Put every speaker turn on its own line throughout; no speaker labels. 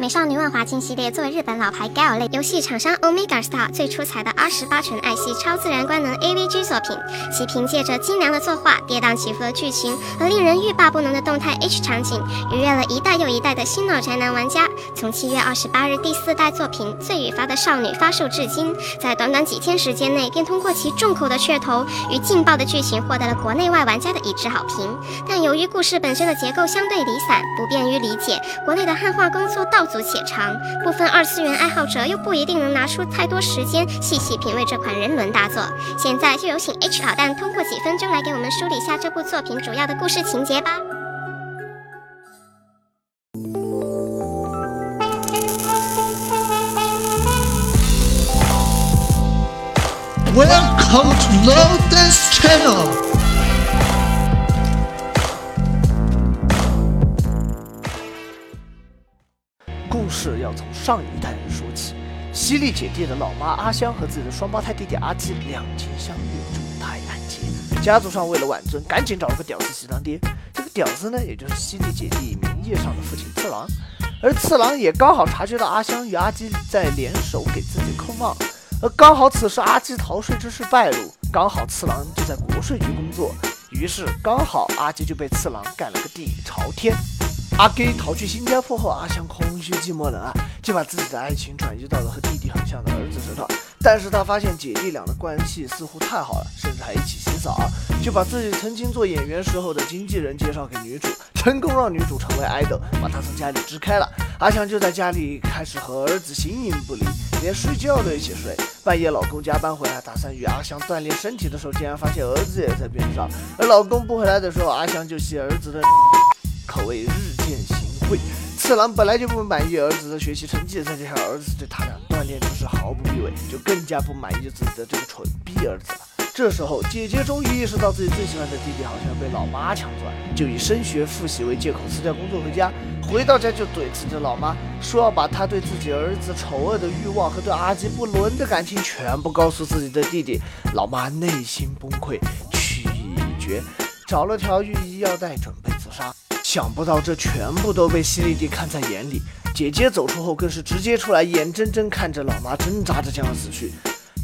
美少女万华镜系列作为日本老牌 gal 类游戏厂商 Omega Star 最出彩的 R 十八纯爱系超自然官能 AVG 作品，其凭借着精良的作画、跌宕起伏的剧情和令人欲罢不能的动态 H 场景，愉悦了一代又一代的新老宅男玩家。从七月二十八日第四代作品《醉与发的少女》发售至今，在短短几天时间内，便通过其重口的噱头与劲爆的剧情，获得了国内外玩家的一致好评。但由于故事本身的结构相对离散，不便于理解，国内的汉化工作到足且长，部分二次元爱好者又不一定能拿出太多时间细细品味这款人伦大作。现在就有请 H 导弹通过几分钟来给我们梳理一下这部作品主要的故事情节吧。
Welcome to Low Dance Channel。
要从上一代人说起。犀利姐弟的老妈阿香和自己的双胞胎弟弟阿基两情相悦，住泰安街。家族上为了挽尊，赶紧找了个屌丝去当爹。这个屌丝呢，也就是犀利姐弟名义上的父亲次郎。而次郎也刚好察觉到阿香与阿基在联手给自己扣帽，而刚好此时阿基逃税之事败露，刚好次郎就在国税局工作，于是刚好阿基就被次郎干了个底朝天。阿基逃去新加坡后，阿香空虚寂寞冷啊，就把自己的爱情转移到了和弟弟很像的儿子身上。但是他发现姐弟俩的关系似乎太好了，甚至还一起洗澡，就把自己曾经做演员时候的经纪人介绍给女主，成功让女主成为爱豆，把她从家里支开了。阿强就在家里开始和儿子形影不离，连睡觉都一起睡。半夜老公加班回来，打算与阿香锻炼身体的时候，竟然发现儿子也在边上。而老公不回来的时候，阿香就吸儿子的。可谓日渐行贿。次郎本来就不满意儿子的学习成绩，再加上儿子对他的锻炼知识毫不避讳，就更加不满意自己的这个蠢逼儿子了。这时候，姐姐终于意识到自己最喜欢的弟弟好像被老妈抢走了，就以升学复习为借口辞掉工作回家。回到家就怼自己的老妈，说要把他对自己儿子丑恶的欲望和对阿基不伦的感情全部告诉自己的弟弟。老妈内心崩溃，去意已决，找了条御医腰带准备自杀。想不到这全部都被犀利弟看在眼里，姐姐走出后更是直接出来，眼睁睁看着老妈挣扎着将要死去。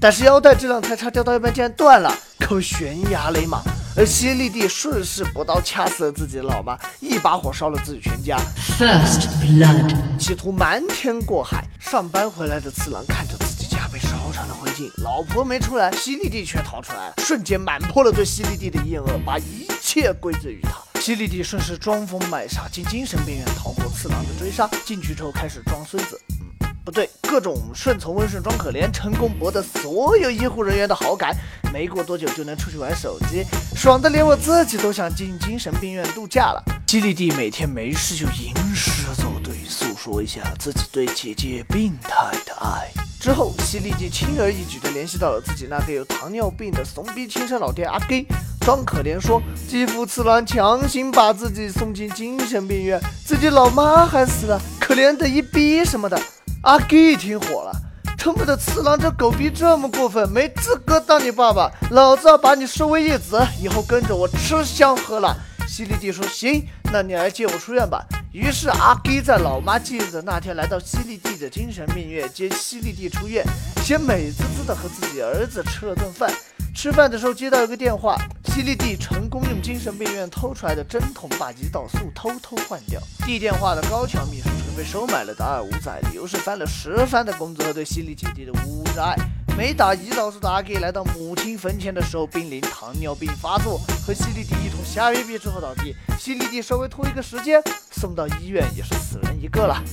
但是腰带这两台叉掉到一半竟然断了，可谓悬崖勒马。而犀利弟顺势补刀掐死了自己的老妈，一把火烧了自己全家。
First blood，
企图瞒天过海。上班回来的次郎看着自己家被烧成了灰烬，老婆没出来，犀利弟却逃出来了，瞬间满破了对犀利弟的厌恶，把一切归罪于他。犀利弟顺势装疯卖傻进精神病院，逃过次郎的追杀。进去之后开始装孙子，嗯，不对，各种顺从温顺装可怜，成功博得所有医护人员的好感。没过多久就能出去玩手机，爽的连我自己都想进精神病院度假了。犀利弟每天没事就吟诗作对，诉说一下自己对姐姐病态的爱。之后，犀利弟轻而易举地联系到了自己那个有糖尿病的怂逼亲生老爹阿给，装可怜说继父次郎强行把自己送进精神病院，自己老妈还死了，可怜的一逼什么的。阿基一听火了，他妈的次郎这狗逼这么过分，没资格当你爸爸，老子要把你收为义子，以后跟着我吃香喝辣。犀利弟说行，那你来接我出院吧。于是阿基在老妈忌日的那天来到犀利弟的精神病院接犀利弟出院，先美滋滋的和自己儿子吃了顿饭。吃饭的时候接到一个电话，犀利弟成功用精神病院偷出来的针筒把胰岛素偷偷换掉。递电话的高桥秘书是个被收买了的二五仔，理由是翻了十番的工资和对犀利姐弟的无热爱。没打胰岛素的阿给来到母亲坟前的时候，濒临糖尿病发作，和犀利弟一同瞎约逼之后倒地。犀利弟稍微拖一个时间，送到医院也是死人一个了。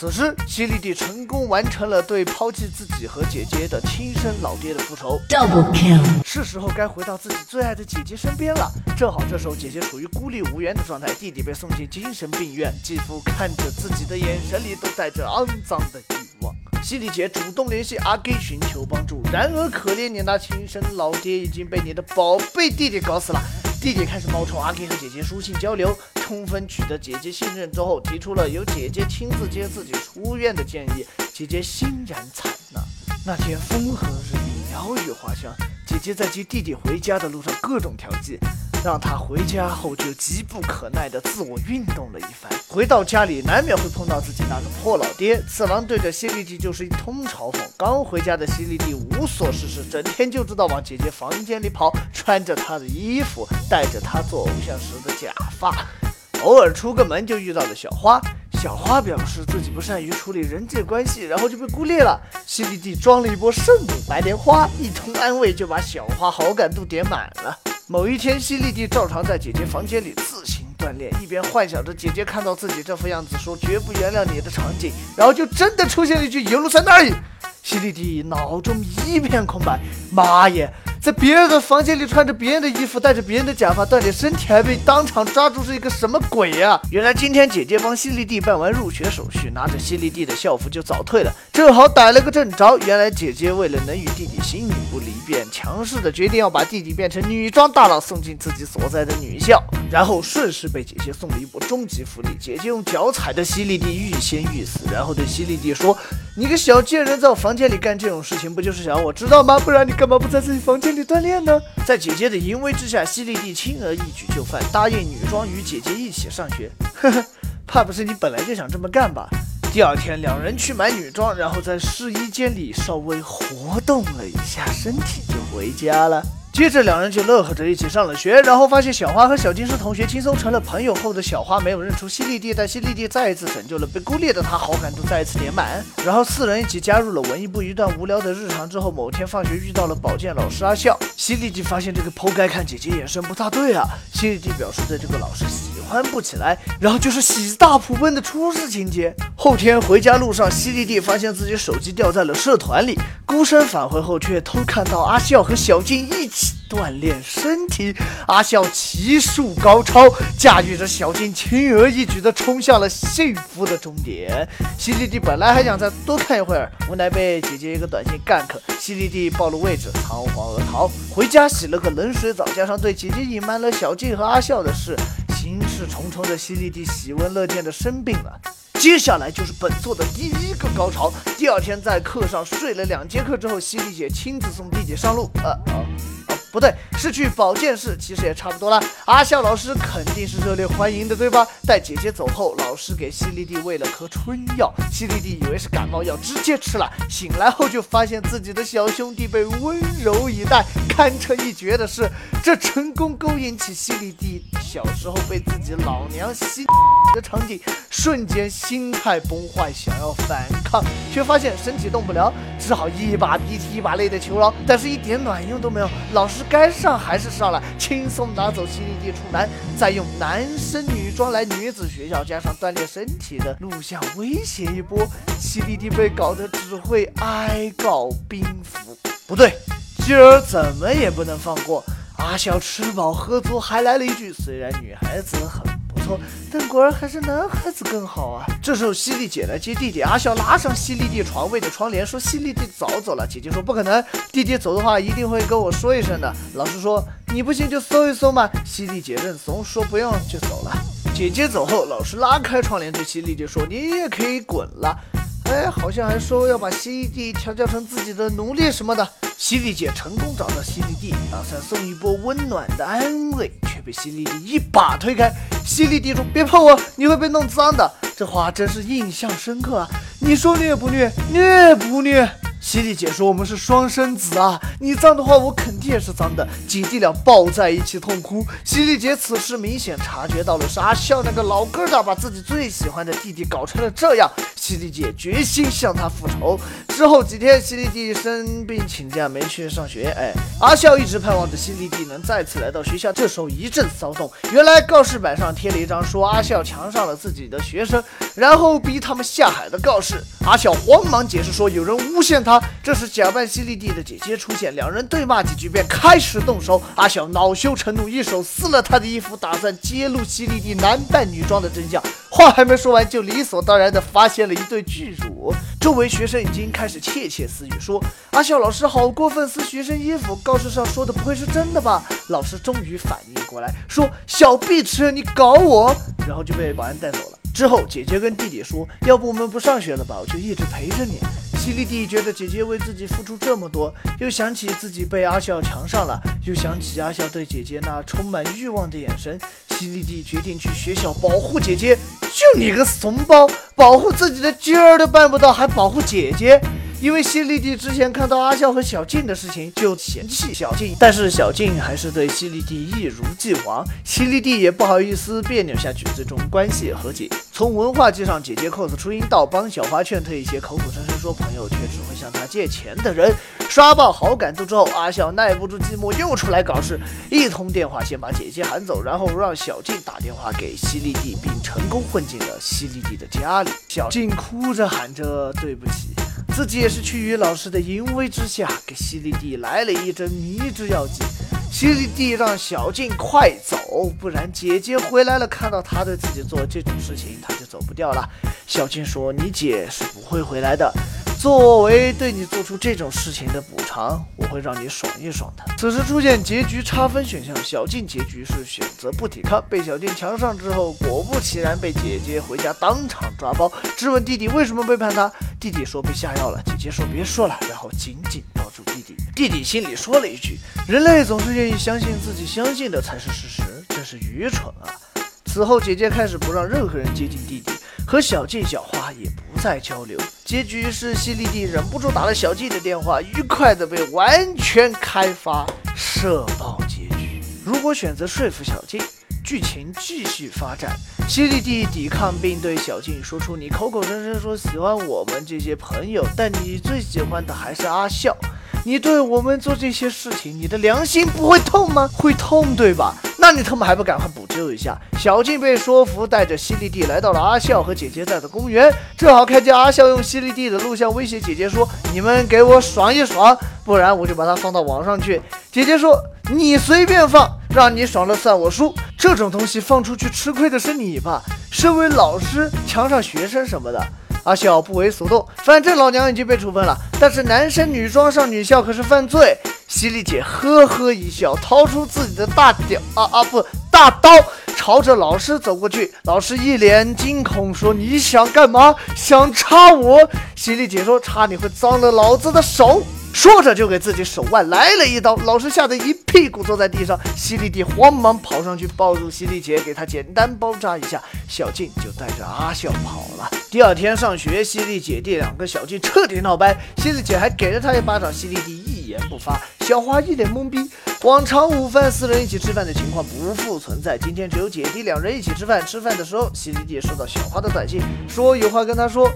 此时，犀利弟成功完成了对抛弃自己和姐姐的亲生老爹的复仇。
double kill，
是时候该回到自己最爱的姐姐身边了。正好这时候姐姐处于孤立无援的状态，弟弟被送进精神病院，继父看着自己的眼神里都带着肮脏的欲望。犀利姐主动联系阿 K 寻求帮助，然而可怜你那亲生老爹已经被你的宝贝弟弟搞死了。弟弟开始冒充阿 K 和姐姐书信交流，充分取得姐姐信任之后，提出了由姐姐亲自接自己出院的建议。姐姐欣然采纳。那天风和日丽，鸟语花香。姐姐在接弟弟回家的路上各种调剂，让他回家后就急不可耐地自我运动了一番。回到家里，难免会碰到自己那个破老爹。次郎对着犀利弟就是一通嘲讽。刚回家的犀利弟无所事事，整天就知道往姐姐房间里跑，穿着她的衣服，戴着她做偶像时的假发。偶尔出个门就遇到了小花。小花表示自己不善于处理人际关系，然后就被孤立了。犀利弟装了一波圣母白莲花，一通安慰就把小花好感度点满了。某一天，犀利弟照常在姐姐房间里自行锻炼，一边幻想着姐姐看到自己这副样子说绝不原谅你的场景，然后就真的出现了一句“游路在那里”。犀利弟脑中一片空白，妈耶！在别人的房间里穿着别人的衣服，戴着别人的假发锻炼身体，还被当场抓住，是一个什么鬼呀？原来今天姐姐帮犀利弟办完入学手续，拿着犀利弟的校服就早退了，正好逮了个正着。原来姐姐为了能与弟弟形影不离，便强势的决定要把弟弟变成女装大佬，送进自己所在的女校，然后顺势被姐姐送了一波终极福利。姐姐用脚踩的犀利弟欲仙欲死，然后对犀利弟说：“你个小贱人，在我房间里干这种事情，不就是想让我知道吗？不然你干嘛不在自己房间？”里锻炼呢，在姐姐的淫威之下，犀利弟轻而易举就范，答应女装与姐姐一起上学。呵呵，怕不是你本来就想这么干吧？第二天，两人去买女装，然后在试衣间里稍微活动了一下身体，就回家了。接着两人就乐呵着一起上了学，然后发现小花和小金是同学，轻松成了朋友后的小花没有认出犀利弟，但犀利弟再一次拯救了被孤立的他，好感度再一次点满。然后四人一起加入了文艺部，一段无聊的日常之后，某天放学遇到了保健老师阿笑，犀利弟发现这个剖开看姐姐眼神不大对啊，犀利弟表示对这个老师欢不起来，然后就是喜大普奔的出事情节。后天回家路上，犀利弟发现自己手机掉在了社团里，孤身返回后却偷看到阿笑和小静一起。锻炼身体，阿笑骑术高超，驾驭着小静，轻而易举地冲向了幸福的终点。犀利弟本来还想再多看一会儿，无奈被姐姐一个短信干克，犀利弟暴露位置，仓皇而逃。回家洗了个冷水澡，加上对姐姐隐瞒了小静和阿笑的事，心事重重的犀利弟喜闻乐见的生病了。接下来就是本作的第一个高潮。第二天在课上睡了两节课之后，犀利姐亲自送弟弟上路。呃哦。不对，是去保健室，其实也差不多了。阿笑老师肯定是热烈欢迎的，对吧？待姐姐走后，老师给犀利弟喂了颗春药，犀利弟以为是感冒药，直接吃了。醒来后就发现自己的小兄弟被温柔以待。堪称一绝的是，这成功勾引起犀利弟小时候被自己老娘吸的场景，瞬间心态崩坏，想要反抗，却发现身体动不了，只好一把鼻涕一把泪的求饶，但是一点卵用都没有。老师。该上还是上了，轻松拿走犀利弟处男，再用男生女装来女子学校，加上锻炼身体的录像威胁一波，犀利弟被搞得只会哀告兵符。不对，今儿怎么也不能放过阿笑，吃饱喝足，还来了一句：虽然女孩子很。但果然还是男孩子更好啊！这时候，犀利姐来接弟弟，阿笑拉上犀利弟床位的窗帘，说：“犀利弟早走了。”姐姐说：“不可能，弟弟走的话一定会跟我说一声的。”老师说：“你不信就搜一搜嘛。”犀利姐认怂，说不用就走了。姐姐走后，老师拉开窗帘对犀利弟说：“你也可以滚了。”哎，好像还说要把犀利弟调教成自己的奴隶什么的。犀利姐成功找到犀利弟，打算送一波温暖的安慰，犀利弟一把推开。犀利弟说：“别碰我，你会被弄脏的。”这话真是印象深刻啊！你说虐不虐？虐不虐？犀利姐说：“我们是双生子啊，你脏的话，我肯定也是脏的。”姐弟俩抱在一起痛哭。犀利姐此时明显察觉到了是阿笑那个老疙瘩把自己最喜欢的弟弟搞成了这样。犀利姐决心向他复仇。之后几天，犀利弟生病请假没去上学。哎，阿笑一直盼望着犀利弟能再次来到学校。这时候一阵骚动，原来告示板上贴了一张说阿笑强上了自己的学生，然后逼他们下海的告示。阿笑慌忙解释说有人诬陷他。这时，假扮犀利弟的姐姐出现，两人对骂几句，便开始动手。阿小恼羞成怒，一手撕了他的衣服，打算揭露犀利弟男扮女装的真相。话还没说完，就理所当然地发现了一对巨乳。周围学生已经开始窃窃私语，说阿笑老师好过分，撕学生衣服。告示上说的不会是真的吧？老师终于反应过来，说小碧池，你搞我，然后就被保安带走了。之后，姐姐跟弟弟说，要不我们不上学了吧？我就一直陪着你。犀利弟觉得姐姐为自己付出这么多，又想起自己被阿笑强上了，又想起阿笑对姐姐那充满欲望的眼神，犀利弟决定去学校保护姐姐。就你个怂包，保护自己的鸡儿都办不到，还保护姐姐？因为犀利弟之前看到阿笑和小静的事情就嫌弃小静，但是小静还是对犀利弟一如既往，犀利弟也不好意思别扭下去，最终关系和解。从文化机上，姐姐 cos 初音到帮小花劝退一些口口声声说朋友却只会向她借钱的人，刷爆好感度之后，阿笑耐不住寂寞又出来搞事，一通电话先把姐姐喊走，然后让小静打电话给犀利弟，并成功混进了犀利弟的家里。小静哭着喊着对不起。自己也是趋于老师的淫威之下，给犀利弟来了一针迷之药剂。犀利弟让小静快走，不然姐姐回来了，看到他对自己做这种事情，他就走不掉了。小静说：“你姐是不会回来的。”作为对你做出这种事情的补偿，我会让你爽一爽的。此时出现结局差分选项，小静结局是选择不抵抗，被小静强上之后，果不其然被姐姐回家当场抓包，质问弟弟为什么背叛他。弟弟说被下药了，姐姐说别说了，然后紧紧抱住弟弟。弟弟心里说了一句：人类总是愿意相信自己相信的才是事实，真是愚蠢啊！此后，姐姐开始不让任何人接近弟弟。和小静、小花也不再交流，结局是犀利弟忍不住打了小静的电话，愉快的被完全开发，社爆结局。如果选择说服小静，剧情继续发展，犀利弟抵抗并对小静说出：“你口口声声说喜欢我们这些朋友，但你最喜欢的还是阿笑。”你对我们做这些事情，你的良心不会痛吗？会痛，对吧？那你他妈还不赶快补救一下？小静被说服，带着犀利弟来到了阿笑和姐姐在的公园，正好看见阿笑用犀利弟的录像威胁姐姐说：“你们给我爽一爽，不然我就把它放到网上去。”姐姐说：“你随便放，让你爽了算我输。这种东西放出去吃亏的是你吧？身为老师，强上学生什么的。”阿笑不为所动，反正老娘已经被处分了。但是男生女装上女校可是犯罪。犀利姐呵呵一笑，掏出自己的大屌啊啊不大刀，朝着老师走过去。老师一脸惊恐说：“你想干嘛？想插我？”犀利姐说：“插你会脏了老子的手。”说着就给自己手腕来了一刀，老师吓得一屁股坐在地上。犀利弟慌忙跑上去抱住犀利姐，给她简单包扎一下。小静就带着阿笑跑了。第二天上学，犀利姐弟两个小静彻底闹掰，犀利姐还给了他一巴掌，犀利弟一不发。小花一脸懵逼，往常午饭四人一起吃饭的情况不复存在，今天只有姐弟两人一起吃饭。吃饭的时候，犀利弟收到小花的短信，说有话跟他说。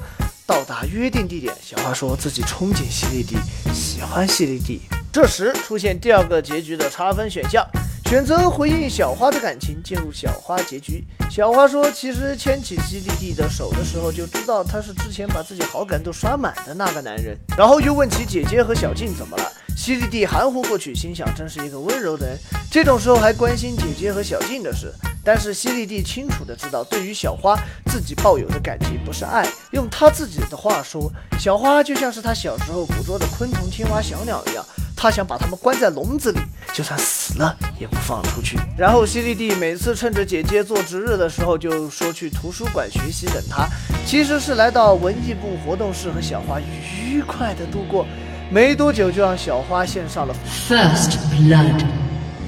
到达约定地点，小花说自己憧憬犀利弟，喜欢犀利弟。这时出现第二个结局的差分选项，选择回应小花的感情，进入小花结局。小花说，其实牵起犀利弟的手的时候，就知道他是之前把自己好感度刷满的那个男人。然后又问起姐姐和小静怎么了。犀利弟含糊过去，心想真是一个温柔的人，这种时候还关心姐姐和小静的事。但是犀利弟清楚的知道，对于小花自己抱有的感情不是爱，用他自己的话说，小花就像是他小时候捕捉的昆虫、青蛙、小鸟一样，他想把它们关在笼子里，就算死了也不放出去。然后犀利弟每次趁着姐姐做值日的时候，就说去图书馆学习等她，其实是来到文艺部活动室和小花愉快的度过。没多久就让小花献上了
First Blood，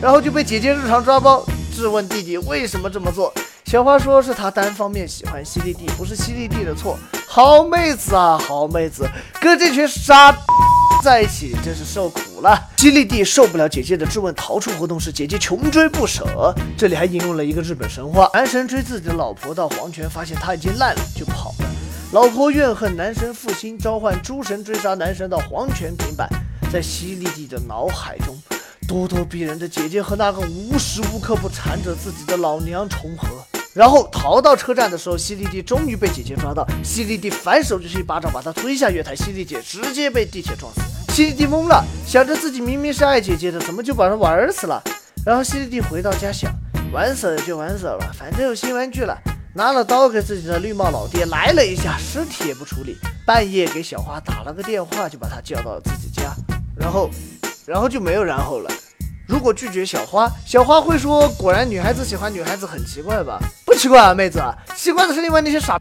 然后就被姐姐日常抓包，质问弟弟为什么这么做。小花说是他单方面喜欢犀利弟，不是犀利弟的错。好妹子啊，好妹子，跟这群傻 在一起真是受苦了。犀利弟受不了姐姐的质问，逃出活动室，姐姐穷追不舍。这里还引用了一个日本神话：男神追自己的老婆到黄泉，发现她已经烂了，就跑了。老婆怨恨男神负心，召唤诸神追杀男神到黄泉平反。在犀利弟的脑海中，咄咄逼人的姐姐和那个无时无刻不缠着自己的老娘重合。然后逃到车站的时候，犀利弟终于被姐姐抓到，犀利弟反手就是一巴掌把他推下月台，犀利姐直接被地铁撞死。犀利弟懵了，想着自己明明是爱姐姐的，怎么就把她玩死了？然后犀利弟回到家想，玩死了就玩死了，反正有新玩具了。拿了刀给自己的绿帽老爹来了一下，尸体也不处理。半夜给小花打了个电话，就把他叫到了自己家。然后，然后就没有然后了。如果拒绝小花，小花会说：“果然女孩子喜欢女孩子很奇怪吧？”不奇怪啊，妹子，奇怪的是另外那些傻。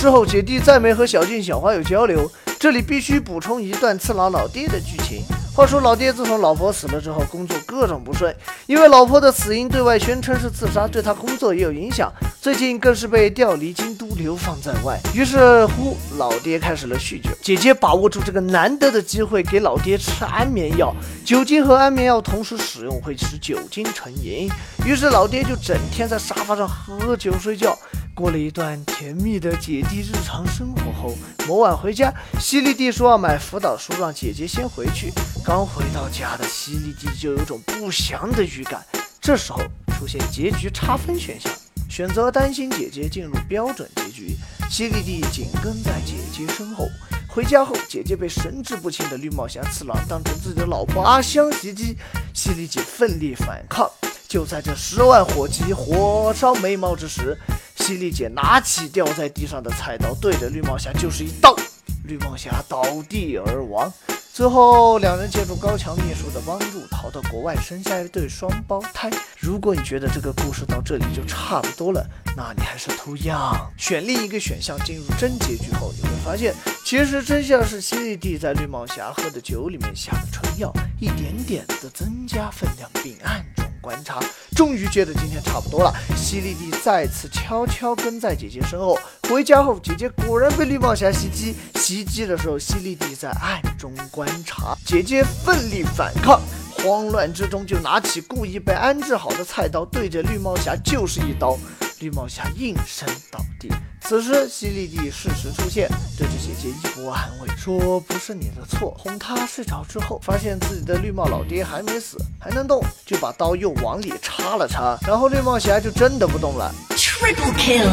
之后，姐弟再没和小静、小花有交流。这里必须补充一段次郎老爹的剧情。话说，老爹自从老婆死了之后，工作各种不顺，因为老婆的死因对外宣称是自杀，对他工作也有影响。最近更是被调离京都，流放在外。于是乎，老爹开始了酗酒。姐姐把握住这个难得的机会，给老爹吃安眠药。酒精和安眠药同时使用会使酒精成瘾。于是老爹就整天在沙发上喝酒睡觉。过了一段甜蜜的姐弟日常生活后，某晚回家，犀利弟说要买辅导书，让姐姐先回去。刚回到家的犀利弟就有种不祥的预感。这时候出现结局差分选项，选择担心姐姐进入标准结局。犀利弟紧跟在姐姐身后。回家后，姐姐被神志不清的绿帽侠次郎当成自己的老婆阿香袭击，犀利姐奋力反抗。就在这十万火急火烧眉毛之时。犀利姐拿起掉在地上的菜刀，对着绿帽侠就是一刀，绿帽侠倒地而亡。最后，两人借助高桥秘书的帮助，逃到国外，生下一对双胞胎。如果你觉得这个故事到这里就差不多了，那你还是图样。选另一个选项进入真结局后，你会发现，其实真相是犀利弟在绿帽侠喝的酒里面下的春药，一点点的增加分量，并暗中。观察，终于觉得今天差不多了。犀利弟再次悄悄跟在姐姐身后。回家后，姐姐果然被绿帽侠袭击。袭击的时候，犀利弟在暗中观察，姐姐奋力反抗。慌乱之中，就拿起故意被安置好的菜刀，对着绿帽侠就是一刀。绿帽侠应声倒地。此时，犀利弟适时出现，对着姐姐一波安慰，说不是你的错。哄她睡着之后，发现自己的绿帽老爹还没死，还能动，就把刀又往里插了插。然后绿帽侠就真的不动了。
Triple kill。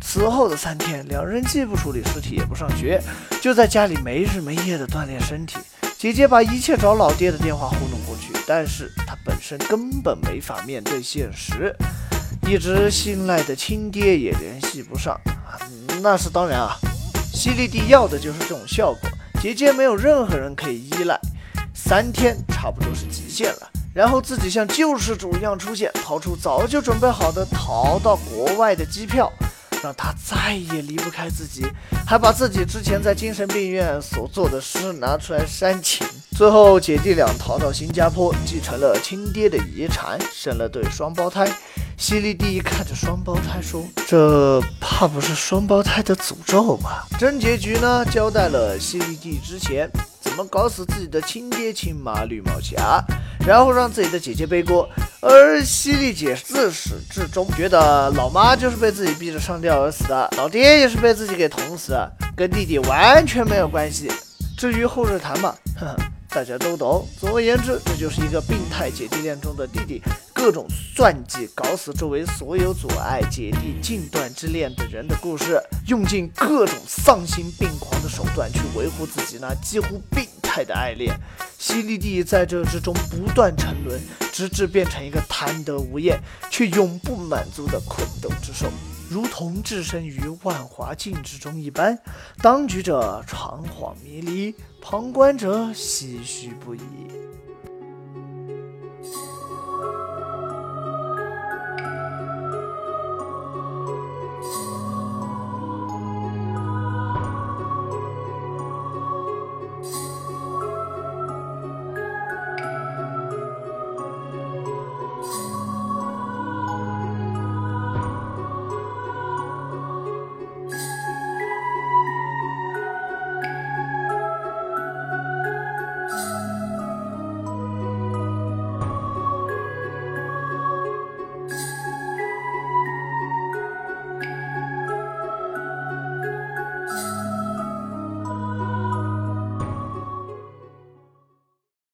此后的三天，两人既不处理尸体，也不上学，就在家里没日没夜的锻炼身体。姐姐把一切找老爹的电话糊弄过去，但是她本身根本没法面对现实。一直信赖的亲爹也联系不上，那是当然啊。犀利弟要的就是这种效果。姐姐没有任何人可以依赖，三天差不多是极限了。然后自己像救世主一样出现，掏出早就准备好的逃到国外的机票。让他再也离不开自己，还把自己之前在精神病院所做的事拿出来煽情。最后，姐弟俩逃到新加坡，继承了亲爹的遗产，生了对双胞胎。犀利弟看着双胞胎说：“这怕不是双胞胎的诅咒吧？”真结局呢，交代了犀利弟之前怎么搞死自己的亲爹亲妈绿帽侠，然后让自己的姐姐背锅。而犀利姐自始至终觉得老妈就是被自己逼着上吊而死的，老爹也是被自己给捅死的，跟弟弟完全没有关系。至于后日谈嘛，呵呵，大家都懂。总而言之，这就是一个病态姐弟恋中的弟弟各种算计搞死周围所有阻碍姐弟近段之恋的人的故事，用尽各种丧心病狂的手段去维护自己那几乎病态的爱恋。犀利弟在这之中不断沉沦。直至变成一个贪得无厌却永不满足的困斗之兽，如同置身于万华镜之中一般，当局者长恍迷离，旁观者唏嘘不已。